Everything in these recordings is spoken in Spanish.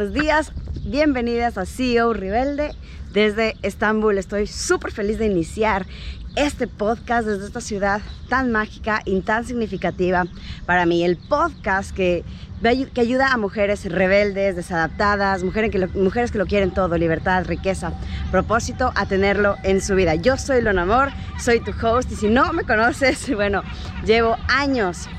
buenos días. Bienvenidas a CEO Rebelde desde Estambul. Estoy súper feliz de iniciar este podcast desde esta ciudad tan mágica y tan significativa para mí. El podcast que, que ayuda a mujeres rebeldes, desadaptadas, mujeres que, lo, mujeres que lo quieren todo, libertad, riqueza, propósito, a tenerlo en su vida. Yo soy Lona Amor, soy tu host y si no me conoces, bueno, llevo años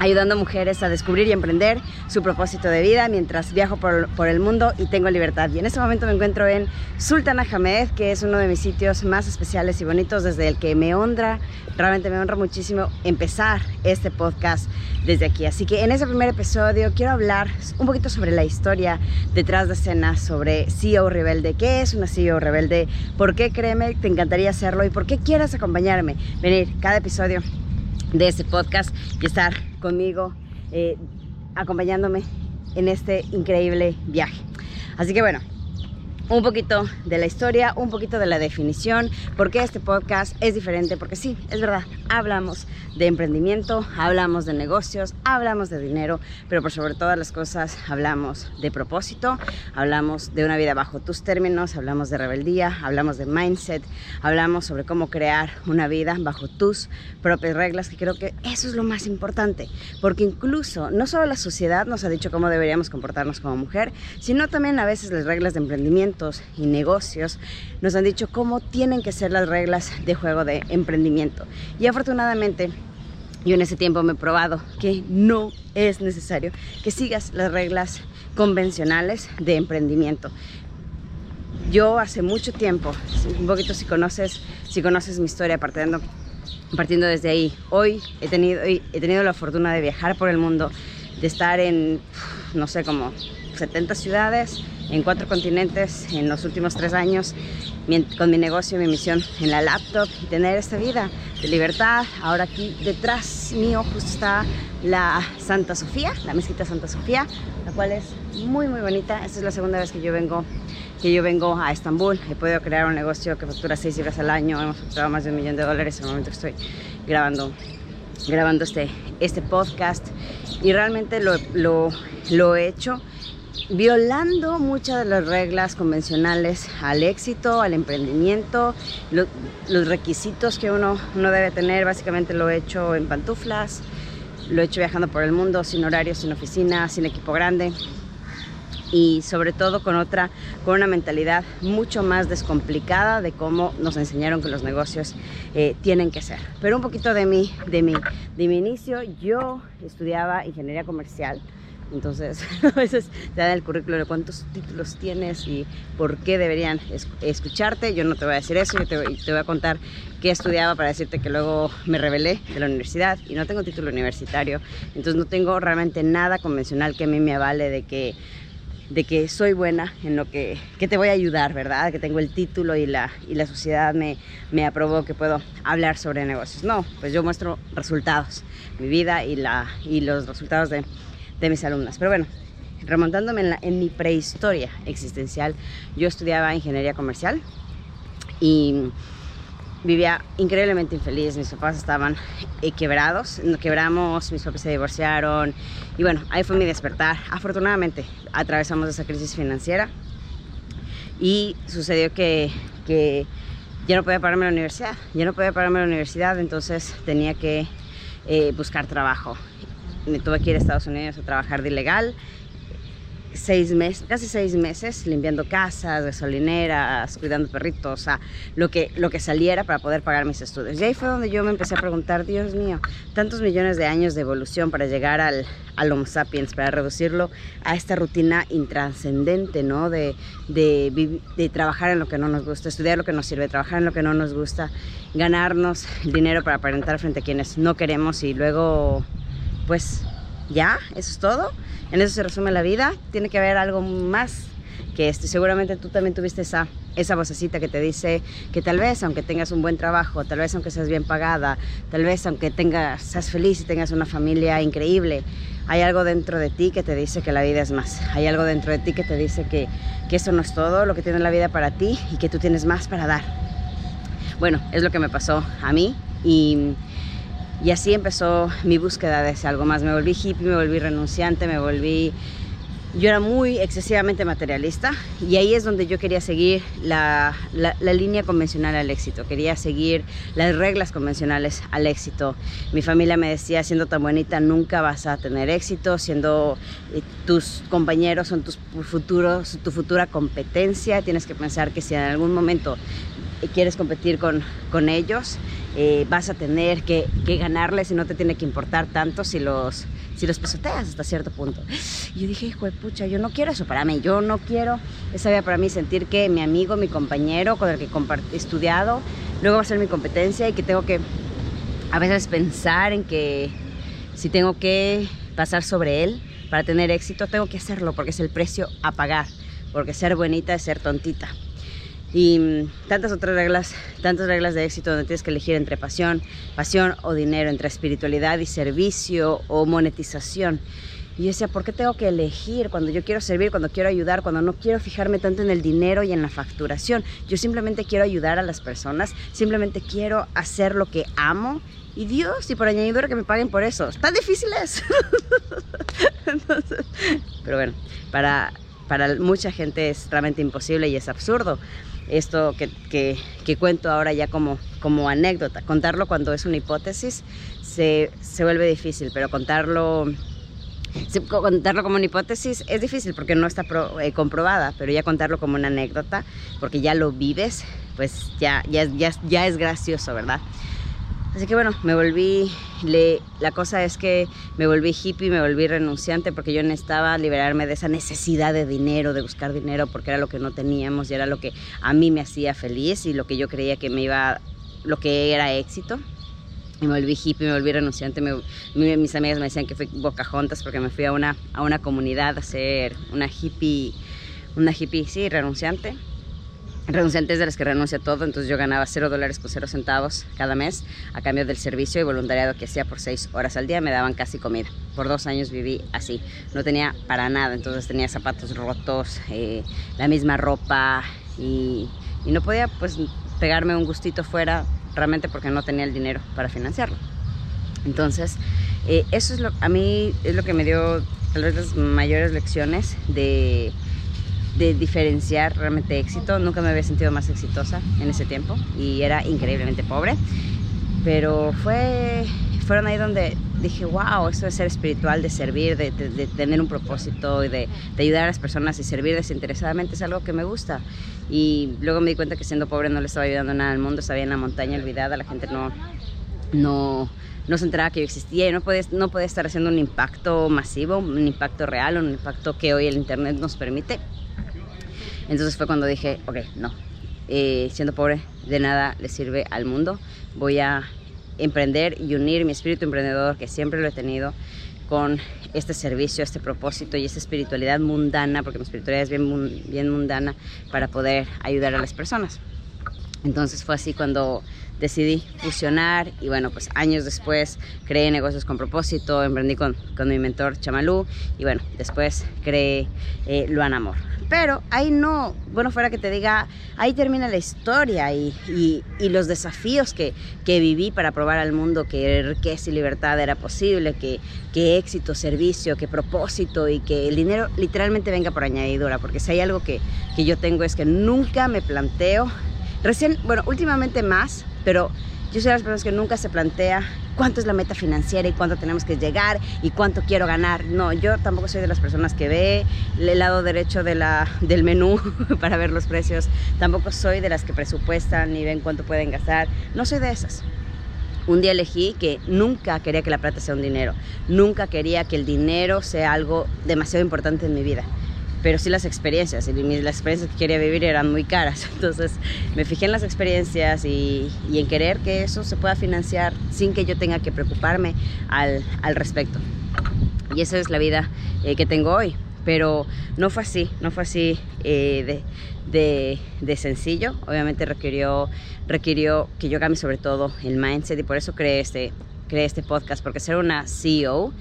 ayudando a mujeres a descubrir y emprender su propósito de vida mientras viajo por, el mundo y tengo libertad. Y en este momento me encuentro en Sultan Ahmed, que es uno de mis sitios más especiales y bonitos desde el que me honra, realmente me honra muchísimo empezar este podcast desde aquí. Así que en ese primer episodio quiero hablar un poquito sobre la historia detrás de escena, sobre CEO Rebelde, qué es una CEO Rebelde, por qué créeme, te encantaría hacerlo. Y por qué quieras acompañarme, venir cada episodio de este podcast y estar conmigo eh, acompañándome en este increíble viaje. Así que bueno, un poquito de la historia, un poquito de la definición, porque este podcast es diferente, porque sí, es verdad, hablamos de emprendimiento, hablamos de negocios, hablamos de dinero, pero por sobre todas las cosas hablamos de propósito, hablamos de una vida bajo tus términos, hablamos de rebeldía, hablamos de mindset, hablamos sobre cómo crear una vida bajo tus propias reglas, que creo que eso es lo más importante, porque incluso no solo la sociedad nos ha dicho cómo deberíamos comportarnos como mujer, sino también a veces las reglas de emprendimiento y negocios nos han dicho cómo tienen que ser las reglas de juego de emprendimiento. Y afortunadamente yo en ese tiempo me he probado que no es necesario que sigas las reglas convencionales de emprendimiento. Yo hace mucho tiempo, un poquito si conoces, si conoces mi historia partiendo, partiendo desde ahí, hoy he tenido, he tenido la fortuna de viajar por el mundo, de estar en, no sé, como 70 ciudades, en cuatro continentes en los últimos tres años con mi negocio, mi misión en la laptop y tener esta vida de libertad. Ahora aquí detrás mío justo está la Santa Sofía, la mezquita Santa Sofía, la cual es muy muy bonita. Esta es la segunda vez que yo vengo que yo vengo a Estambul. He podido crear un negocio que factura seis libras al año. Hemos facturado más de un millón de dólares en el momento que estoy grabando grabando este, este podcast y realmente lo, lo, lo he hecho violando muchas de las reglas convencionales al éxito, al emprendimiento, lo, los requisitos que uno, uno debe tener. Básicamente lo he hecho en pantuflas, lo he hecho viajando por el mundo, sin horarios, sin oficina, sin equipo grande y sobre todo con otra, con una mentalidad mucho más descomplicada de cómo nos enseñaron que los negocios eh, tienen que ser. Pero un poquito de mí, de mí, de mi inicio, yo estudiaba ingeniería comercial entonces, a veces te dan el currículo de cuántos títulos tienes y por qué deberían escucharte. Yo no te voy a decir eso, yo te, te, voy a contar qué estudiaba para decirte que luego me rebelé de la universidad y no tengo título universitario. Entonces, no tengo realmente nada convencional que a mí me avale de que de que soy buena en lo que, que, te voy a ayudar, ¿verdad? Que tengo el título y la, y la sociedad me, me aprobó que puedo hablar sobre negocios. No, pues yo muestro resultados, mi vida y, la, y los resultados de, de mis alumnas. Pero bueno, remontándome en, la, en mi prehistoria existencial, yo estudiaba ingeniería comercial y vivía increíblemente infeliz, mis papás estaban eh, quebrados, nos quebramos, mis papás se divorciaron y bueno, ahí fue mi despertar. Afortunadamente atravesamos esa crisis financiera y sucedió que, que ya no podía pagarme la universidad, ya no podía pagarme la universidad, entonces tenía que eh, buscar trabajo me tuve que ir a Estados Unidos a trabajar de ilegal seis meses, casi seis meses limpiando casas, gasolineras, cuidando perritos, o sea, lo que, lo que saliera para poder pagar mis estudios. Y ahí fue donde yo me empecé a preguntar, Dios mío, tantos millones de años de evolución para llegar al, al Homo sapiens, para reducirlo a esta rutina intranscendente, ¿no? De, de, de trabajar en lo que no nos gusta, estudiar lo que nos sirve, trabajar en lo que no nos gusta, ganarnos el dinero para aparentar frente a quienes no queremos y luego pues ya, eso es todo. En eso se resume la vida. Tiene que haber algo más que esto. Seguramente tú también tuviste esa, esa vocecita que te dice que tal vez aunque tengas un buen trabajo, tal vez aunque seas bien pagada, tal vez aunque tengas, seas feliz y tengas una familia increíble, hay algo dentro de ti que te dice que la vida es más. Hay algo dentro de ti que te dice que, que eso no es todo lo que tiene la vida para ti y que tú tienes más para dar. Bueno, es lo que me pasó a mí y y así empezó mi búsqueda de algo más. Me volví hippie, me volví renunciante, me volví yo era muy excesivamente materialista y ahí es donde yo quería seguir la, la, línea convencional al éxito, quería seguir las reglas convencionales al éxito. Mi familia me decía, siendo tan bonita nunca vas a tener éxito, siendo eh, tus compañeros son tus futuros, tu futura competencia, tienes que pensar que si en algún momento quieres competir con, con ellos, eh, vas a tener que, que, ganarles y no te tiene que importar tanto si los, si los pesoteas hasta cierto punto. Y yo dije, hijo de pucha, yo no quiero eso para mí, yo no quiero esa vida para mí, sentir que mi amigo, mi compañero con el que he estudiado, luego va a ser mi competencia y que tengo que a veces pensar en que si tengo que pasar sobre él para tener éxito, tengo que hacerlo porque es el precio a pagar, porque ser bonita es ser tontita y mm, tantas otras reglas, tantas reglas de éxito donde tienes que elegir entre pasión, pasión o dinero, entre espiritualidad y servicio o monetización. Y yo decía, ¿por qué tengo que elegir cuando yo quiero servir, cuando quiero ayudar, cuando no quiero fijarme tanto en el dinero y en la facturación? Yo simplemente quiero ayudar a las personas, simplemente quiero hacer lo que amo y Dios, y por añadidura que me paguen por eso. Tan difícil es. pero bueno, para, para mucha gente es realmente imposible y es absurdo esto que, que, cuento ahora ya como, como anécdota. Contarlo cuando es una hipótesis se, se vuelve difícil, pero contarlo, contarlo como una hipótesis es difícil porque no está eh, comprobada, pero ya contarlo como una anécdota, porque ya lo vives, pues ya, ya, ya, ya es gracioso, ¿verdad? Así que bueno, me volví, le, la cosa es que me volví hippie, me volví renunciante porque yo necesitaba liberarme de esa necesidad de dinero, de buscar dinero, porque era lo que no teníamos y era lo que a mí me hacía feliz y lo que yo creía que me iba, lo que era éxito. Y me volví hippie, me volví renunciante. mis amigas me decían que fui bocajontas porque me fui a una, a una comunidad a ser una hippie, una hippie, sí, renunciante renunciantes de las que renuncia todo, entonces yo ganaba 0 dólares con 0 centavos cada mes a cambio del servicio y voluntariado que hacía por 6 horas al día, me daban casi comida. Por dos años viví así, no tenía para nada, entonces tenía zapatos rotos, eh, la misma ropa y, y, no podía pues pegarme un gustito fuera realmente porque no tenía el dinero para financiarlo. Entonces, eh, eso es lo, a mí es lo que me dio tal vez las mayores lecciones de de diferenciar realmente éxito. Nunca me había sentido más exitosa en ese tiempo y era increíblemente pobre. Pero fue, fueron ahí donde dije, wow, eso de ser espiritual, de servir, de, tener un propósito y de, ayudar a las personas y servir desinteresadamente es algo que me gusta. Y luego me di cuenta que siendo pobre no le estaba ayudando nada al mundo, estaba en la montaña olvidada, la gente no, no, no se enteraba que yo existía y no podía, no podía estar haciendo un impacto masivo, un impacto real, un impacto que hoy el Internet nos permite. Entonces fue cuando dije, ok, no, eh, siendo pobre de nada le sirve al mundo, voy a emprender y unir mi espíritu emprendedor, que siempre lo he tenido, con este servicio, este propósito y esta espiritualidad mundana, porque mi espiritualidad es bien, bien mundana, para poder ayudar a las personas. Entonces fue así cuando decidí fusionar y bueno, pues años después creé negocios con propósito, emprendí con, con mi mentor Chamalú y bueno, después creé eh, Luan Amor. Pero ahí no, bueno, fuera que te diga, ahí termina la historia y, y, los desafíos que, que, viví para probar al mundo que riqueza y libertad era posible, que, que éxito, servicio, que propósito y que el dinero literalmente venga por añadidura, porque si hay algo que, que yo tengo es que nunca me planteo, recién, bueno, últimamente más, pero yo soy de las personas que nunca se plantea cuánto es la meta financiera y cuánto tenemos que llegar y cuánto quiero ganar. No, yo tampoco soy de las personas que ve el lado derecho de la, del menú para ver los precios. Tampoco soy de las que presupuestan ni ven cuánto pueden gastar. No soy de esas. Un día elegí que nunca quería que la plata sea un dinero. Nunca quería que el dinero sea algo demasiado importante en mi vida pero sí las experiencias, y las experiencias que quería vivir eran muy caras, entonces me fijé en las experiencias y, en querer que eso se pueda financiar sin que yo tenga que preocuparme al, al respecto. Y esa es la vida eh, que tengo hoy, pero no fue así, no fue así eh, de, de, de, sencillo, obviamente requirió, requirió que yo cambie sobre todo el mindset y por eso creé este, creé este podcast, porque ser una CEO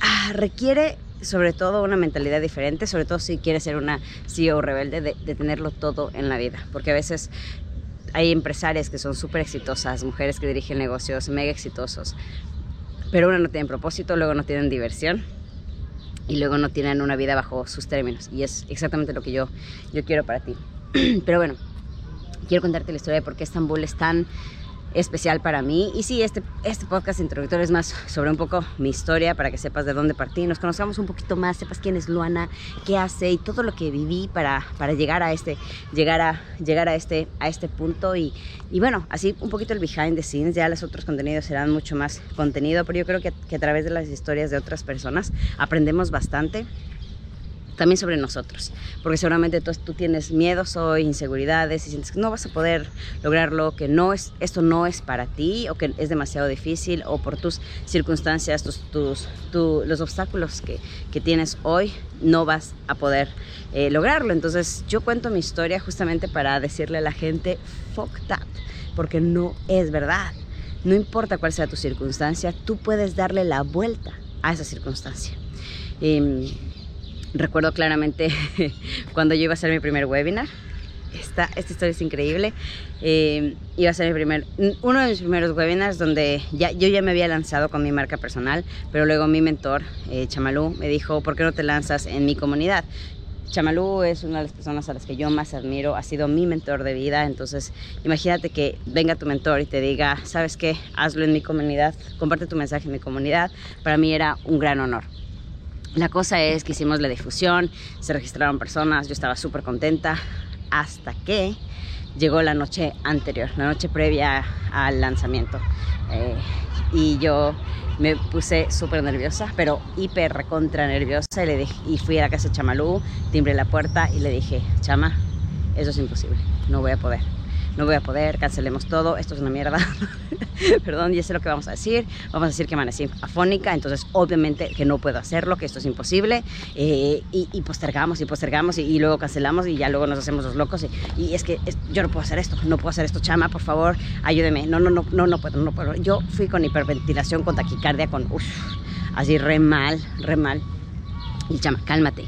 ah, requiere sobre todo una mentalidad diferente, sobre todo si quieres ser una CEO rebelde, de, tenerlo todo en la vida, porque a veces hay empresarias que son súper exitosas, mujeres que dirigen negocios mega exitosos, pero una no tienen propósito, luego no tienen diversión y luego no tienen una vida bajo sus términos. Y es exactamente lo que yo, yo quiero para ti. Pero bueno, quiero contarte la historia de por qué Estambul es tan especial para mí. Y sí, este, este podcast introductorio es más sobre un poco mi historia para que sepas de dónde partí, nos conozcamos un poquito más, sepas quién es Luana, qué hace y todo lo que viví para, para llegar a este, llegar a, llegar a este, a este punto. Y, y bueno, así un poquito el behind the scenes, ya los otros contenidos serán mucho más contenido, pero yo creo que, que a través de las historias de otras personas aprendemos bastante también sobre nosotros, porque seguramente tú, tú, tienes miedos o inseguridades y sientes que no vas a poder lograrlo, que no es, esto no es para ti o que es demasiado difícil o por tus circunstancias, tus, tus, los obstáculos que, que, tienes hoy no vas a poder eh, lograrlo. Entonces yo cuento mi historia justamente para decirle a la gente, fuck that, porque no es verdad. No importa cuál sea tu circunstancia, tú puedes darle la vuelta a esa circunstancia. Eh, recuerdo claramente cuando yo iba a hacer mi primer webinar. Esta, historia es increíble. Eh, iba a ser mi primer, uno de mis primeros webinars donde yo ya me había lanzado con mi marca personal, pero luego mi mentor, eh, Chamalú, me dijo, ¿por qué no te lanzas en mi comunidad? Chamalú es una de las personas a las que yo más admiro, ha sido mi mentor de vida, entonces imagínate que venga tu mentor y te diga, ¿sabes qué? Hazlo en mi comunidad, comparte tu mensaje en mi comunidad, para mí era un gran honor. La cosa es que hicimos la difusión, se registraron personas, yo estaba súper contenta hasta que llegó la noche anterior, la noche previa al lanzamiento. Eh, y yo me puse súper nerviosa, pero hiper recontra nerviosa y, le dije, y fui a la casa de Chamalú, timbré la puerta y le dije, Chama, eso es imposible, no voy a poder no voy a poder, cancelemos todo, esto es una mierda. Perdón, ya sé lo que vamos a decir. Vamos a decir que amanecí afónica, entonces obviamente que no puedo hacerlo, que esto es imposible. Eh, y, postergamos y postergamos y, luego cancelamos y ya luego nos hacemos los locos. Y, es que yo no puedo hacer esto, no puedo hacer esto, chama, por favor, ayúdeme. No, no, no, no, no puedo, no puedo. Yo fui con hiperventilación, con taquicardia, con uff, así re mal, re mal. Y chama, cálmate,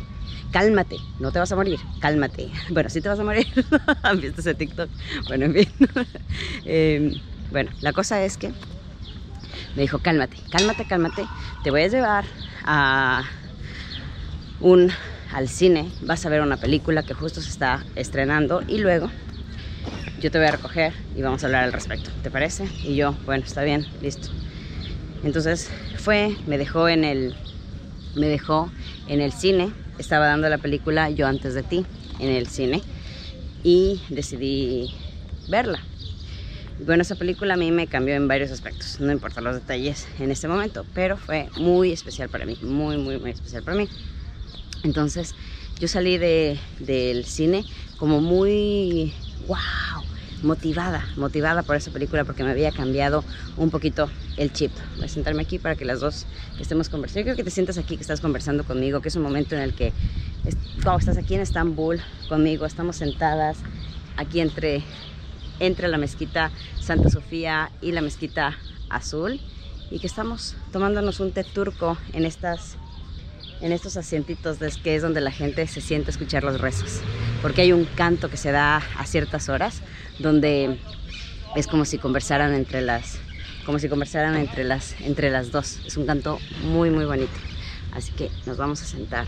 cálmate, no te vas a morir, cálmate. Bueno, sí te vas a morir. ¿Han visto ese TikTok? Bueno, en fin. Em, bueno, la cosa es que me dijo, cálmate, cálmate, cálmate. Te voy a llevar a un al cine, vas a ver una película que justo se está estrenando y luego yo te voy a recoger y vamos a hablar al respecto, ¿te parece? Y yo, bueno, está bien, listo. Entonces fue, me dejó en el, me dejó en el cine estaba dando la película Yo antes de ti en el cine y decidí verla. Bueno, esa película a mí me cambió en varios aspectos, no importa los detalles en este momento, pero fue muy especial para mí, muy, muy, muy especial para mí. Entonces, yo salí de, del cine como muy, wow, motivada, motivada por esa película porque me había cambiado un poquito el chip. Voy a sentarme aquí para que las dos estemos conversando. Yo creo que te sientas aquí, que estás conversando conmigo, que es un momento en el que wow, estás aquí en Estambul conmigo, estamos sentadas aquí entre, entre la mezquita Santa Sofía y la mezquita Azul y que estamos tomándonos un té turco en estas en estos asientitos que es donde la gente se siente escuchar los rezos porque hay un canto que se da a ciertas horas donde es como si conversaran entre las como si conversaran entre las entre las dos. Es un canto muy muy bonito. Así que nos vamos a sentar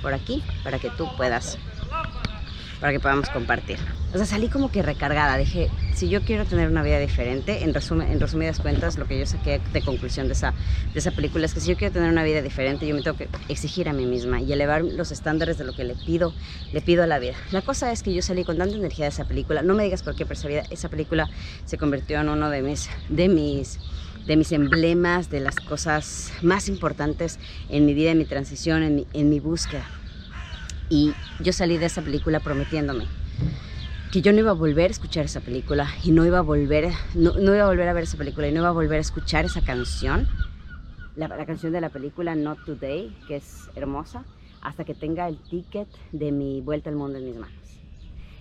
por aquí para que tú puedas para que podamos compartir. O sea, salí como que recargada. Dije, si yo quiero tener una vida diferente, en, en resumidas cuentas, lo que yo saqué de conclusión de esa, de esa película es que si yo quiero tener una vida diferente, yo me tengo que exigir a mí misma y elevar los estándares de lo que le pido, le pido a la vida. La cosa es que yo salí con tanta energía de esa película. No me digas por qué, pero esa, esa película se convirtió en uno de mis, de mis de mis emblemas, de las cosas más importantes en mi vida, en mi transición, en mi, en mi búsqueda. Y yo salí de esa película prometiéndome que yo no iba a volver a escuchar esa película y no iba a volver, no, iba a volver a ver esa película y no iba a volver a escuchar esa canción, la, la, canción de la película Not Today, que es hermosa, hasta que tenga el ticket de mi vuelta al mundo en mis manos.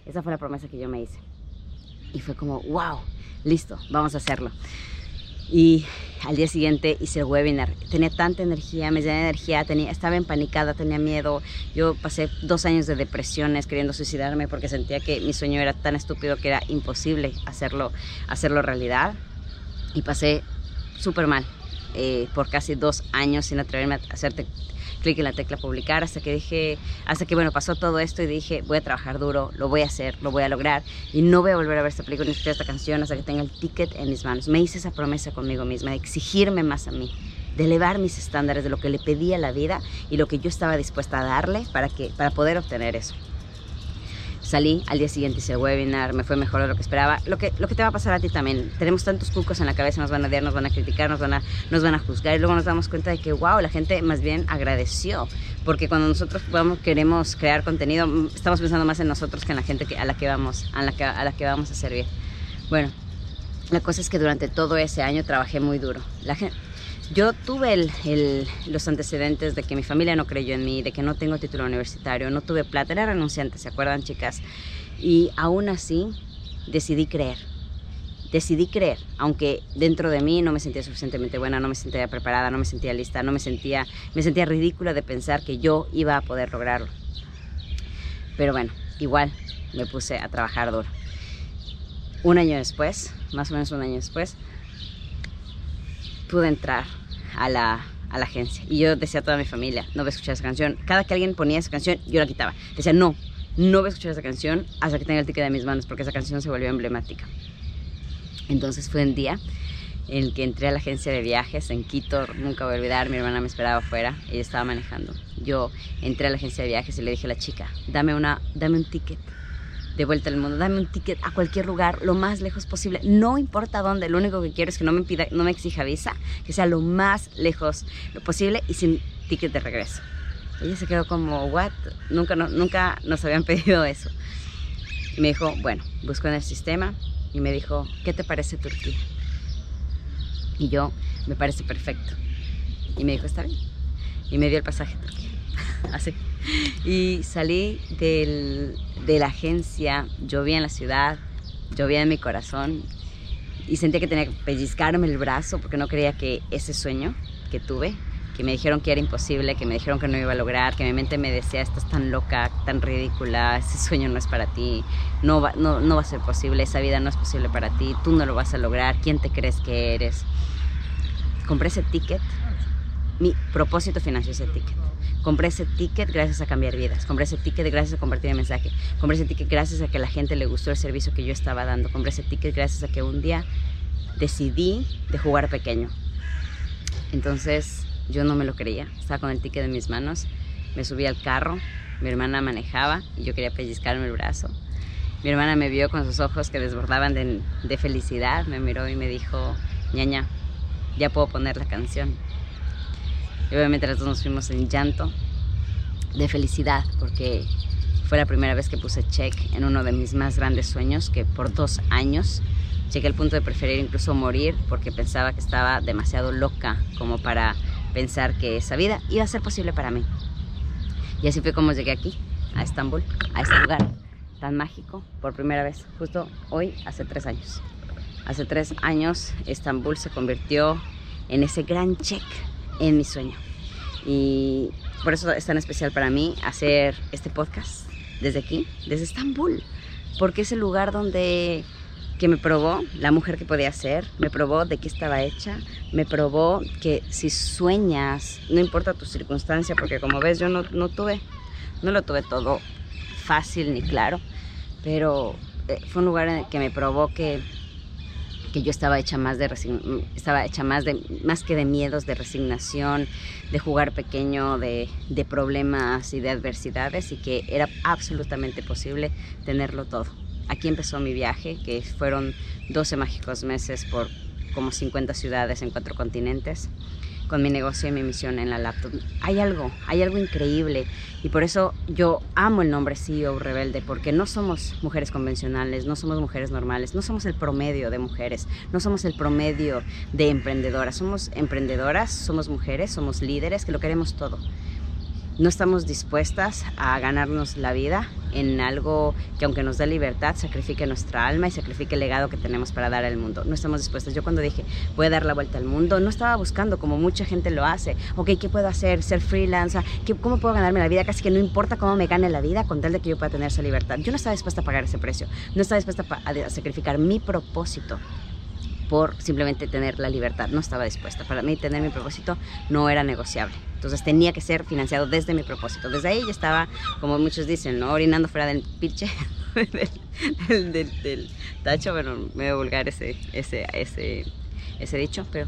Esa fue la promesa que yo me hice. Y fue como, wow, listo, vamos a hacerlo y al día siguiente hice el webinar. Tenía tanta energía, me llené de energía, tenía, estaba empanicada, tenía miedo. Yo pasé dos años de depresiones queriendo suicidarme porque sentía que mi sueño era tan estúpido que era imposible hacerlo, hacerlo realidad. Y pasé súper mal eh, por casi dos años sin atreverme a hacerte clic en la tecla publicar hasta que dije, hasta que bueno, pasó todo esto y dije, voy a trabajar duro, lo voy a hacer, lo voy a lograr y no voy a volver a ver esta película ni escuchar esta canción hasta que tenga el ticket en mis manos. Me hice esa promesa conmigo misma de exigirme más a mí, de elevar mis estándares de lo que le pedía la vida y lo que yo estaba dispuesta a darle para, que, para poder obtener eso. Salí, al día siguiente hice el webinar, me fue mejor de lo que esperaba. Lo que, lo que te va a pasar a ti también. Tenemos tantos cucos en la cabeza, nos van a odiar, nos van a criticar, nos van a, nos van a juzgar y luego nos damos cuenta de que, wow, la gente más bien agradeció. Porque cuando nosotros vamos, queremos crear contenido, estamos pensando más en nosotros que en la gente a, la que vamos, a, la que, a la que vamos a servir. Bueno, la cosa es que durante todo ese año trabajé muy duro. La gente, yo tuve los antecedentes de que mi familia no creyó en mí, de que no tengo título universitario, no tuve plata, era renunciante, ¿se acuerdan chicas? Y aún así decidí creer. Decidí creer, aunque dentro de mí no me sentía suficientemente buena, no me sentía preparada, no me sentía lista, no me sentía, me sentía ridícula de pensar que yo iba a poder lograrlo. Pero bueno, igual me puse a trabajar duro. Un año después, más o menos un año después, pude entrar a la, a la agencia. Y yo decía a toda mi familia, no voy a escuchar esa canción. Cada que alguien ponía esa canción, yo la quitaba. Decía, no, no voy a escuchar esa canción hasta que tenga el ticket de mis manos, porque esa canción se volvió emblemática. Entonces fue un día en que entré a la agencia de viajes en Quito, nunca voy a olvidar, mi hermana me esperaba afuera, ella estaba manejando. Yo entré a la agencia de viajes y le dije a la chica, dame, una, dame un ticket de vuelta al mundo. Dame un ticket a cualquier lugar, lo más lejos posible. No importa dónde, lo único que quiero es que no me, pida, no me exija visa, que sea lo más lejos posible y sin ticket de regreso. Ella se quedó como, ¿what? Nunca, no, nunca nos habían pedido eso. Y me dijo, bueno, buscó en el sistema y me dijo, ¿qué te parece Turquía? Y yo, me parece perfecto. Y me dijo, está bien. Y me dio el pasaje Turquía. Así. Y salí del, de la agencia, llovía en la ciudad, llovía en mi corazón y sentía que tenía que pellizcarme el brazo porque no creía que ese sueño que tuve, que me dijeron que era imposible, que me dijeron que no iba a lograr, que mi mente me decía, estás tan loca, tan ridícula, ese sueño no es para ti, no va, no, no va a ser posible, esa vida no es posible para ti, tú no lo vas a lograr, ¿quién te crees que eres? Compré ese ticket, mi propósito financió ese ticket Compré ese ticket gracias a cambiar vidas. Compré ese ticket gracias a compartir el mensaje. Compré ese ticket gracias a que la gente le gustó el servicio que yo estaba dando. Compré ese ticket gracias a que un día decidí de jugar pequeño. Entonces yo no me lo creía. Estaba con el ticket en mis manos. Me subí al carro. Mi hermana manejaba y yo quería pellizcarme el brazo. Mi hermana me vio con sus ojos que desbordaban de, de felicidad. Me miró y me dijo, ñaña, ya puedo poner la canción. Y obviamente las dos nos fuimos en llanto de felicidad porque fue la primera vez que puse check en uno de mis más grandes sueños que por dos años llegué al punto de preferir incluso morir porque pensaba que estaba demasiado loca como para pensar que esa vida iba a ser posible para mí. Y así fue como llegué aquí, a Estambul, a este lugar tan mágico por primera vez, justo hoy, hace tres años. Hace tres años Estambul se convirtió en ese gran check en mi sueño. Y por eso es tan especial para mí hacer este podcast desde aquí, desde Estambul, porque es el lugar donde que me probó la mujer que podía ser, me probó de qué estaba hecha, me probó que si sueñas, no importa tu circunstancia, porque como ves yo no, no tuve, no lo tuve todo fácil ni claro, pero eh, fue un lugar en el que me probó que que yo estaba hecha más de estaba hecha más de más que de miedos, de resignación, de jugar pequeño, de, de problemas y de adversidades y que era absolutamente posible tenerlo todo. Aquí empezó mi viaje, que fueron 12 mágicos meses por como 50 ciudades en cuatro continentes con mi negocio y mi misión en la laptop. Hay algo, hay algo increíble. Y por eso yo amo el nombre CEO Rebelde porque no somos mujeres convencionales, no somos mujeres normales, no somos el promedio de mujeres, no somos el promedio de emprendedoras, somos emprendedoras, somos mujeres, somos líderes que lo queremos todo no estamos dispuestas a ganarnos la vida en algo que aunque nos dé libertad, sacrifique nuestra alma y sacrifique el legado que tenemos para dar al mundo. No estamos dispuestas. Yo cuando dije, voy a dar la vuelta al mundo, no estaba buscando como mucha gente lo hace. Ok, ¿qué puedo hacer? Ser freelancer. ¿Cómo puedo ganarme la vida? Casi que no importa cómo me gane la vida con tal de que yo pueda tener esa libertad. Yo no estaba dispuesta a pagar ese precio. No estaba dispuesta a sacrificar mi propósito por simplemente tener la libertad. No estaba dispuesta. Para mí tener mi propósito no era negociable. Entonces tenía que ser financiado desde mi propósito. Desde ahí ya estaba, como muchos dicen, ¿no? orinando fuera del pinche, del, del, tacho, bueno, medio vulgar ese, ese, ese, ese dicho, pero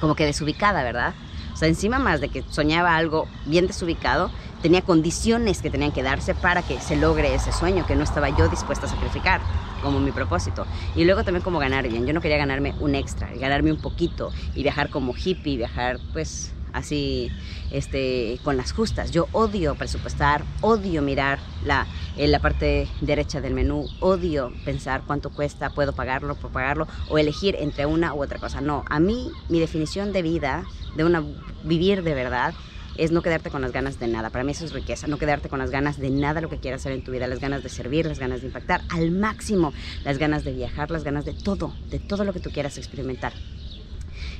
como que desubicada, ¿verdad? O sea, encima más de que soñaba algo bien desubicado, tenía condiciones que tenían que darse para que se logre ese sueño que no estaba yo dispuesta a sacrificar como mi propósito. Y luego también como ganar bien. Yo no quería ganarme un extra, ganarme un poquito y viajar como hippie, viajar pues así este, con las justas. Yo odio presupuestar, odio mirar la, en la parte derecha del menú, odio pensar cuánto cuesta, puedo pagarlo, puedo pagarlo, o elegir entre una u otra cosa. No, a mí mi definición de vida, de una vivir de verdad, es no quedarte con las ganas de nada. Para mí eso es riqueza, no quedarte con las ganas de nada lo que quieras hacer en tu vida, las ganas de servir, las ganas de impactar al máximo, las ganas de viajar, las ganas de todo, de todo lo que tú quieras experimentar.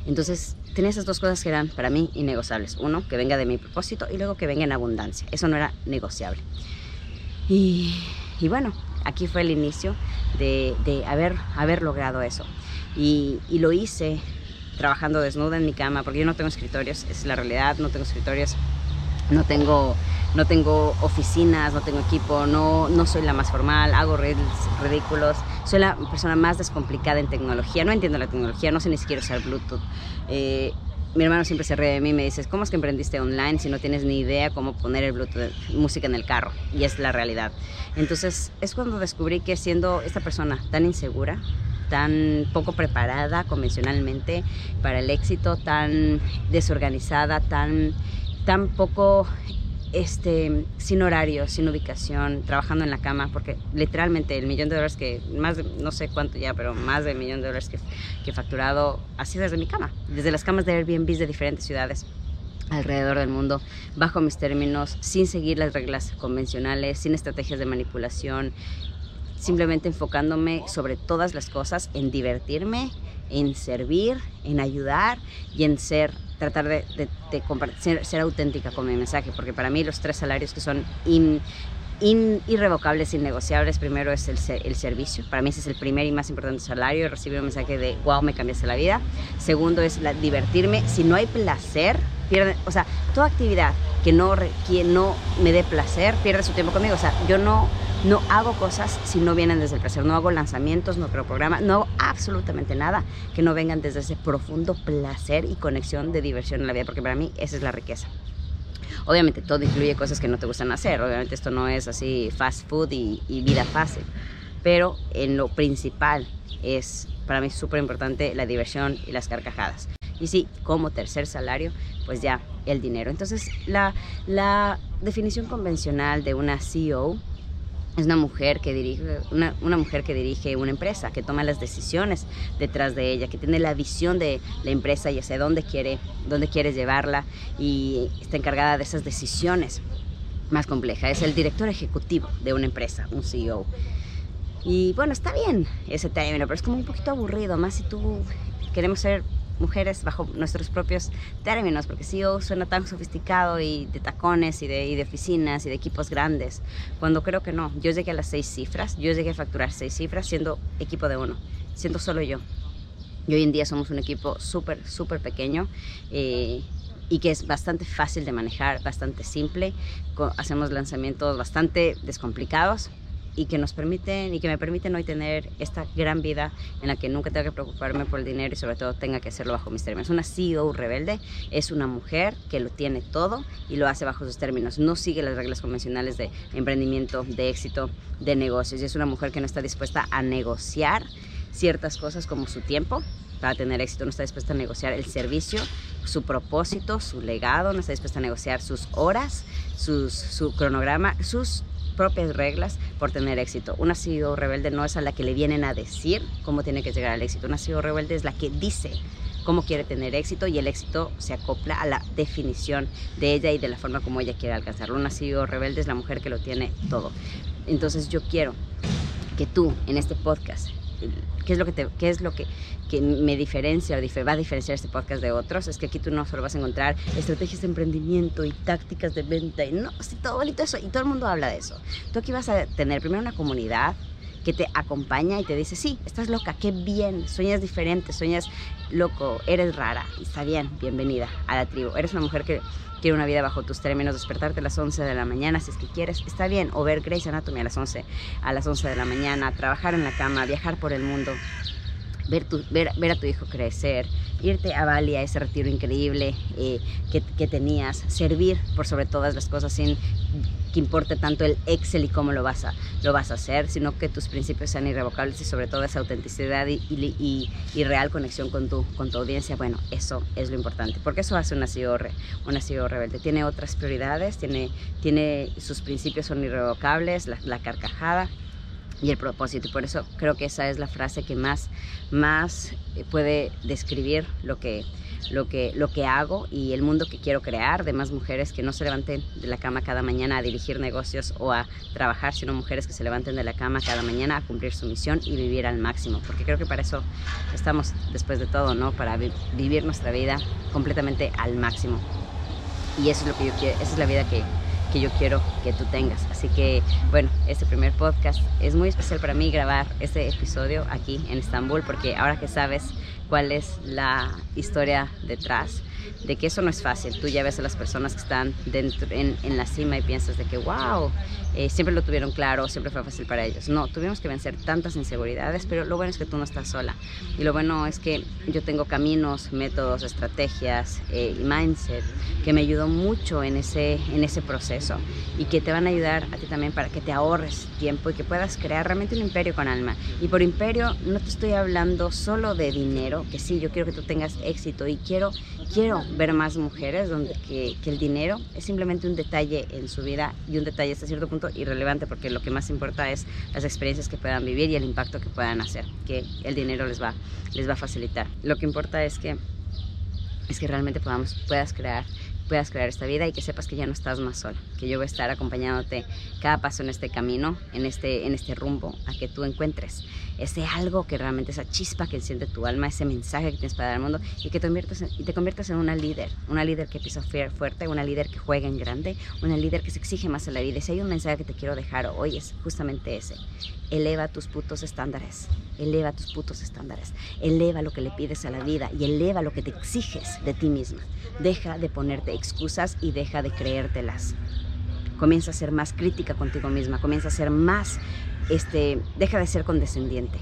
Entonces, tenía esas dos cosas que eran para mí innegociables. Uno, que venga de mi propósito y luego que venga en abundancia. Eso no era negociable. Y, bueno, aquí fue el inicio de, haber, logrado eso. Y, y, lo hice trabajando desnuda en mi cama, porque yo no tengo escritorios, es la realidad, no tengo escritorios, no tengo no tengo oficinas, no tengo equipo, no, no soy la más formal, hago reels ridículos, soy la persona más descomplicada en tecnología, no entiendo la tecnología, no sé ni siquiera usar Bluetooth. Eh, mi hermano siempre se ríe de mí y me dice, ¿cómo es que emprendiste online si no tienes ni idea cómo poner el Bluetooth, música en el carro? Y es la realidad. Entonces es cuando descubrí que siendo esta persona tan insegura, tan poco preparada convencionalmente para el éxito, tan desorganizada, tan, tan poco este, sin horario, sin ubicación, trabajando en la cama, porque literalmente el millón de dólares que, más no sé cuánto ya, pero más de millón de dólares que, que he facturado, ha desde mi cama, desde las camas de Airbnb de diferentes ciudades alrededor del mundo, bajo mis términos, sin seguir las reglas convencionales, sin estrategias de manipulación, simplemente enfocándome sobre todas las cosas en divertirme, en servir, en ayudar y en ser tratar de, ser, auténtica con mi mensaje, porque para mí los tres salarios que son irrevocables, innegociables, primero es el, el, servicio, para mí ese es el primer y más importante salario, recibir un mensaje de wow, me cambiaste la vida. Segundo es la, divertirme, si no hay placer, pierde, o sea, toda actividad que no, que no me dé placer, pierde su tiempo conmigo, o sea, yo no no hago cosas si no vienen desde el placer, no hago lanzamientos, no creo programas, no hago absolutamente nada que no vengan desde ese profundo placer y conexión de diversión en la vida, porque para mí esa es la riqueza. Obviamente todo incluye cosas que no te gustan hacer, obviamente esto no es así fast food y, vida fácil, pero en lo principal es para mí súper importante la diversión y las carcajadas. Y sí, como tercer salario, pues ya el dinero. Entonces, la, la definición convencional de una CEO es una mujer que dirige una, una, mujer que dirige una empresa que toma las decisiones detrás de ella que tiene la visión de la empresa y hacia dónde quiere dónde quiere llevarla y está encargada de esas decisiones más complejas. Es el director ejecutivo de una empresa un CEO y bueno está bien ese término pero es como un poquito aburrido más si tú queremos ser mujeres bajo nuestros propios términos, porque CEO suena tan sofisticado y de tacones y de, y de, oficinas y de equipos grandes, cuando creo que no. Yo llegué a las seis cifras, yo llegué a facturar seis cifras siendo equipo de uno, siendo solo yo. Y hoy en día somos un equipo súper, súper pequeño. Eh, y que es bastante fácil de manejar, bastante simple. Hacemos lanzamientos bastante descomplicados, y que nos permiten y que me permiten hoy tener esta gran vida en la que nunca tenga que preocuparme por el dinero y sobre todo tenga que hacerlo bajo mis términos. Una CEO rebelde es una mujer que lo tiene todo y lo hace bajo sus términos. No sigue las reglas convencionales de emprendimiento, de éxito, de negocios. Y es una mujer que no está dispuesta a negociar ciertas cosas como su tiempo para tener éxito, no está dispuesta a negociar el servicio, su propósito, su legado, no está dispuesta a negociar sus horas, sus, su cronograma, sus propias reglas por tener éxito. Una CEO rebelde no es a la que le vienen a decir cómo tiene que llegar al éxito. Una CEO rebelde es la que dice cómo quiere tener éxito y el éxito se acopla a la definición de ella y de la forma como ella quiere alcanzarlo. Una CEO rebelde es la mujer que lo tiene todo. Entonces yo quiero que tú en este podcast ¿Qué es lo que, te, qué es lo que, que me diferencia o va a diferenciar este podcast de otros? Es que aquí tú no solo vas a encontrar estrategias de emprendimiento y tácticas de venta y no, sí, todo bonito eso y todo el mundo habla de eso. Tú aquí vas a tener primero una comunidad que te acompaña y te dice, sí, estás loca, qué bien, sueñas diferente, sueñas loco, eres rara, está bien, bienvenida a la tribu. Eres una mujer que quiere una vida bajo tus términos, despertarte a las 11 de la mañana si es que quieres, está bien, o ver Grey's Anatomy a las 11, a las 11 de la mañana, trabajar en la cama, viajar por el mundo, ver, tu, ver, ver, a tu hijo crecer, irte a Bali a ese retiro increíble eh, que, que, tenías, servir por sobre todas las cosas sin que importe tanto el Excel y cómo lo vas a, lo vas a hacer, sino que tus principios sean irrevocables y sobre todo esa autenticidad y, y, y real conexión con tu, con tu audiencia. Bueno, eso es lo importante, porque eso hace una CEO, una CEO rebelde. Tiene otras prioridades, tiene, tiene, sus principios son irrevocables, la, la carcajada, y el propósito. Y por eso creo que esa es la frase que más, más eh, puede describir lo que, lo, que, lo que hago y el mundo que quiero crear de más mujeres que no se levanten de la cama cada mañana a dirigir negocios o a trabajar, sino mujeres que se levanten de la cama cada mañana a cumplir su misión y vivir al máximo. Porque creo que para eso estamos después de todo, ¿no? Para vivir nuestra vida completamente al máximo. Y eso es lo que yo quiero, esa es la vida que, que yo quiero que tú tengas. Así que, bueno, este primer podcast es muy especial para mí grabar este episodio aquí en Estambul, porque ahora que sabes cuál es la historia detrás, de que eso no es fácil. Tú ya ves a las personas que están dentro, en, en la cima y piensas de que, wow, eh, siempre lo tuvieron claro, siempre fue fácil para ellos. No, tuvimos que vencer tantas inseguridades, pero lo bueno es que tú no estás sola. Y lo bueno es que yo tengo caminos, métodos, estrategias eh, y mindset que me ayudó mucho en ese, en ese proceso y que te van a ayudar a ti también para que te ahorres tiempo y que puedas crear realmente un imperio con alma. Y por imperio no te estoy hablando solo de dinero, que sí, yo quiero que tú tengas éxito y quiero, quiero ver más mujeres donde que, que el dinero es simplemente un detalle en su vida y un detalle hasta cierto punto irrelevante porque lo que más importa es las experiencias que puedan vivir y el impacto que puedan hacer, que el dinero les va, les va a facilitar. Lo que importa es que, es que realmente podamos, puedas crear puedas crear esta vida y que sepas que ya no estás más sola, que yo voy a estar acompañándote cada paso en este camino, en este, en este rumbo, a que tú encuentres ese algo que realmente, esa chispa que enciende tu alma, ese mensaje que tienes para dar al mundo y que te conviertas en, y te conviertas en una líder, una líder que pisa fuerte, una líder que juega en grande, una líder que se exige más en la vida. Y si hay un mensaje que te quiero dejar hoy es justamente ese, eleva tus putos estándares, eleva tus putos estándares, eleva lo que le pides a la vida y eleva lo que te exiges de ti misma. Deja de ponerte excusas y deja de creértelas. Comienza a ser más crítica contigo misma, comienza a ser más, este, deja de ser condescendiente.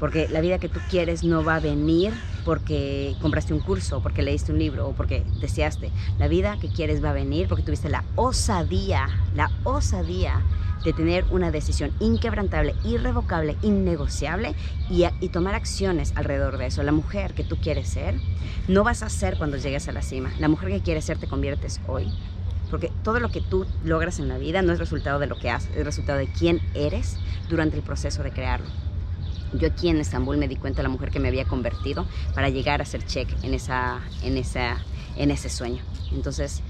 Porque la vida que tú quieres no va a venir porque compraste un curso, porque leíste un libro o porque deseaste. La vida que quieres va a venir porque tuviste la osadía, la osadía de tener una decisión inquebrantable, irrevocable, innegociable y, tomar acciones alrededor de eso. La mujer que tú quieres ser, no vas a ser cuando llegues a la cima. La mujer que quieres ser te conviertes hoy. Porque todo lo que tú logras en la vida no es resultado de lo que haces, es resultado de quién eres durante el proceso de crearlo. Yo aquí en Estambul me di cuenta de la mujer que me había convertido para llegar a ser check en, esa, en, esa, en ese sueño. Entonces,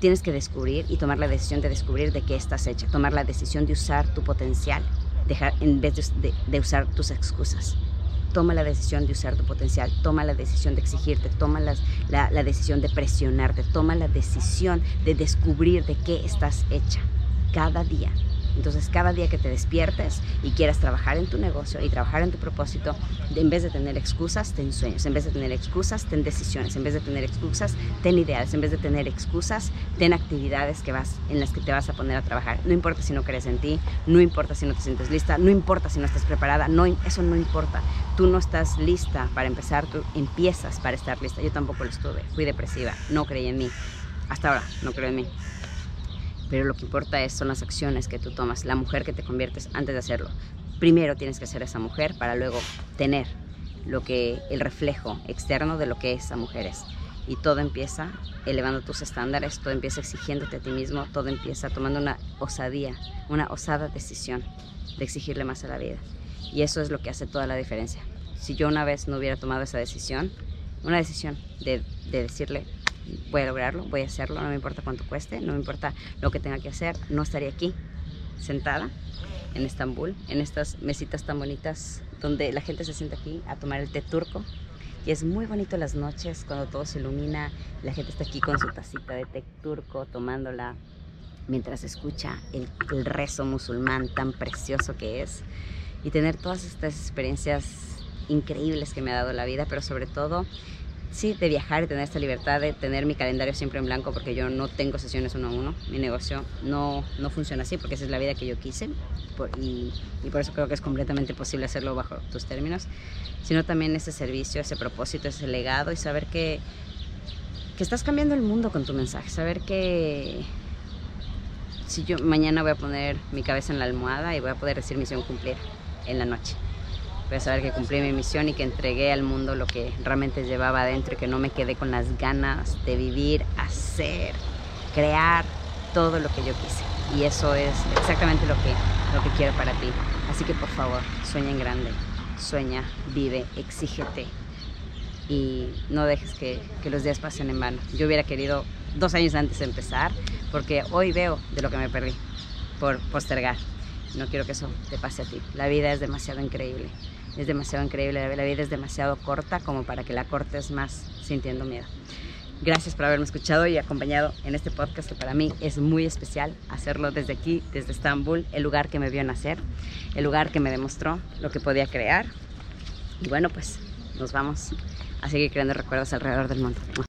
tienes que descubrir y tomar la decisión de descubrir de qué estás hecha, tomar la decisión de usar tu potencial, dejar, en vez de, usar tus excusas. Toma la decisión de usar tu potencial, toma la decisión de exigirte, toma la, la decisión de presionarte, toma la decisión de descubrir de qué estás hecha cada día. Entonces, cada día que te despiertes y quieras trabajar en tu negocio y trabajar en tu propósito, en vez de tener excusas, ten sueños. En vez de tener excusas, ten decisiones. En vez de tener excusas, ten ideales. En vez de tener excusas, ten actividades que vas, en las que te vas a poner a trabajar. No importa si no crees en ti, no importa si no te sientes lista, no importa si no estás preparada, no, eso no importa. Tú no estás lista para empezar, tú empiezas para estar lista. Yo tampoco lo estuve. Fui depresiva, no creí en mí. Hasta ahora, no creo en mí pero lo que importa es, son las acciones que tú tomas, la mujer que te conviertes antes de hacerlo. Primero tienes que ser esa mujer para luego tener lo que el reflejo externo de lo que esa mujer es. Y todo empieza elevando tus estándares, todo empieza exigiéndote a ti mismo, todo empieza tomando una osadía, una osada decisión de exigirle más a la vida. Y eso es lo que hace toda la diferencia. Si yo una vez no hubiera tomado esa decisión, una decisión de, de decirle, voy a lograrlo, voy a hacerlo, no me importa cuánto cueste, no me importa lo que tenga que hacer, no estaría aquí sentada en Estambul, en estas mesitas tan bonitas donde la gente se sienta aquí a tomar el té turco. Y es muy bonito las noches cuando todo se ilumina, la gente está aquí con su tacita de té turco tomándola mientras escucha el, el rezo musulmán tan precioso que es y tener todas estas experiencias increíbles que me ha dado la vida, pero sobre todo sí, de viajar y tener esta libertad de tener mi calendario siempre en blanco porque yo no tengo sesiones uno a uno. Mi negocio no, no funciona así porque esa es la vida que yo quise y, y, por eso creo que es completamente posible hacerlo bajo tus términos, sino también ese servicio, ese propósito, ese legado y saber que, que estás cambiando el mundo con tu mensaje, saber que si yo mañana voy a poner mi cabeza en la almohada y voy a poder decir misión cumplir en la noche voy a saber que cumplí mi misión y que entregué al mundo lo que realmente llevaba adentro y que no me quedé con las ganas de vivir, hacer, crear todo lo que yo quise. Y eso es exactamente lo que, lo que quiero para ti. Así que por favor, sueña en grande, sueña, vive, exígete y no dejes que, que los días pasen en vano. Yo hubiera querido dos años antes de empezar porque hoy veo de lo que me perdí por postergar. No quiero que eso te pase a ti. La vida es demasiado increíble es demasiado increíble, la vida es demasiado corta como para que la cortes más sintiendo miedo. Gracias por haberme escuchado y acompañado en este podcast que para mí es muy especial hacerlo desde aquí, desde Estambul, el lugar que me vio nacer, el lugar que me demostró lo que podía crear. Y bueno, pues nos vamos a seguir creando recuerdos alrededor del mundo.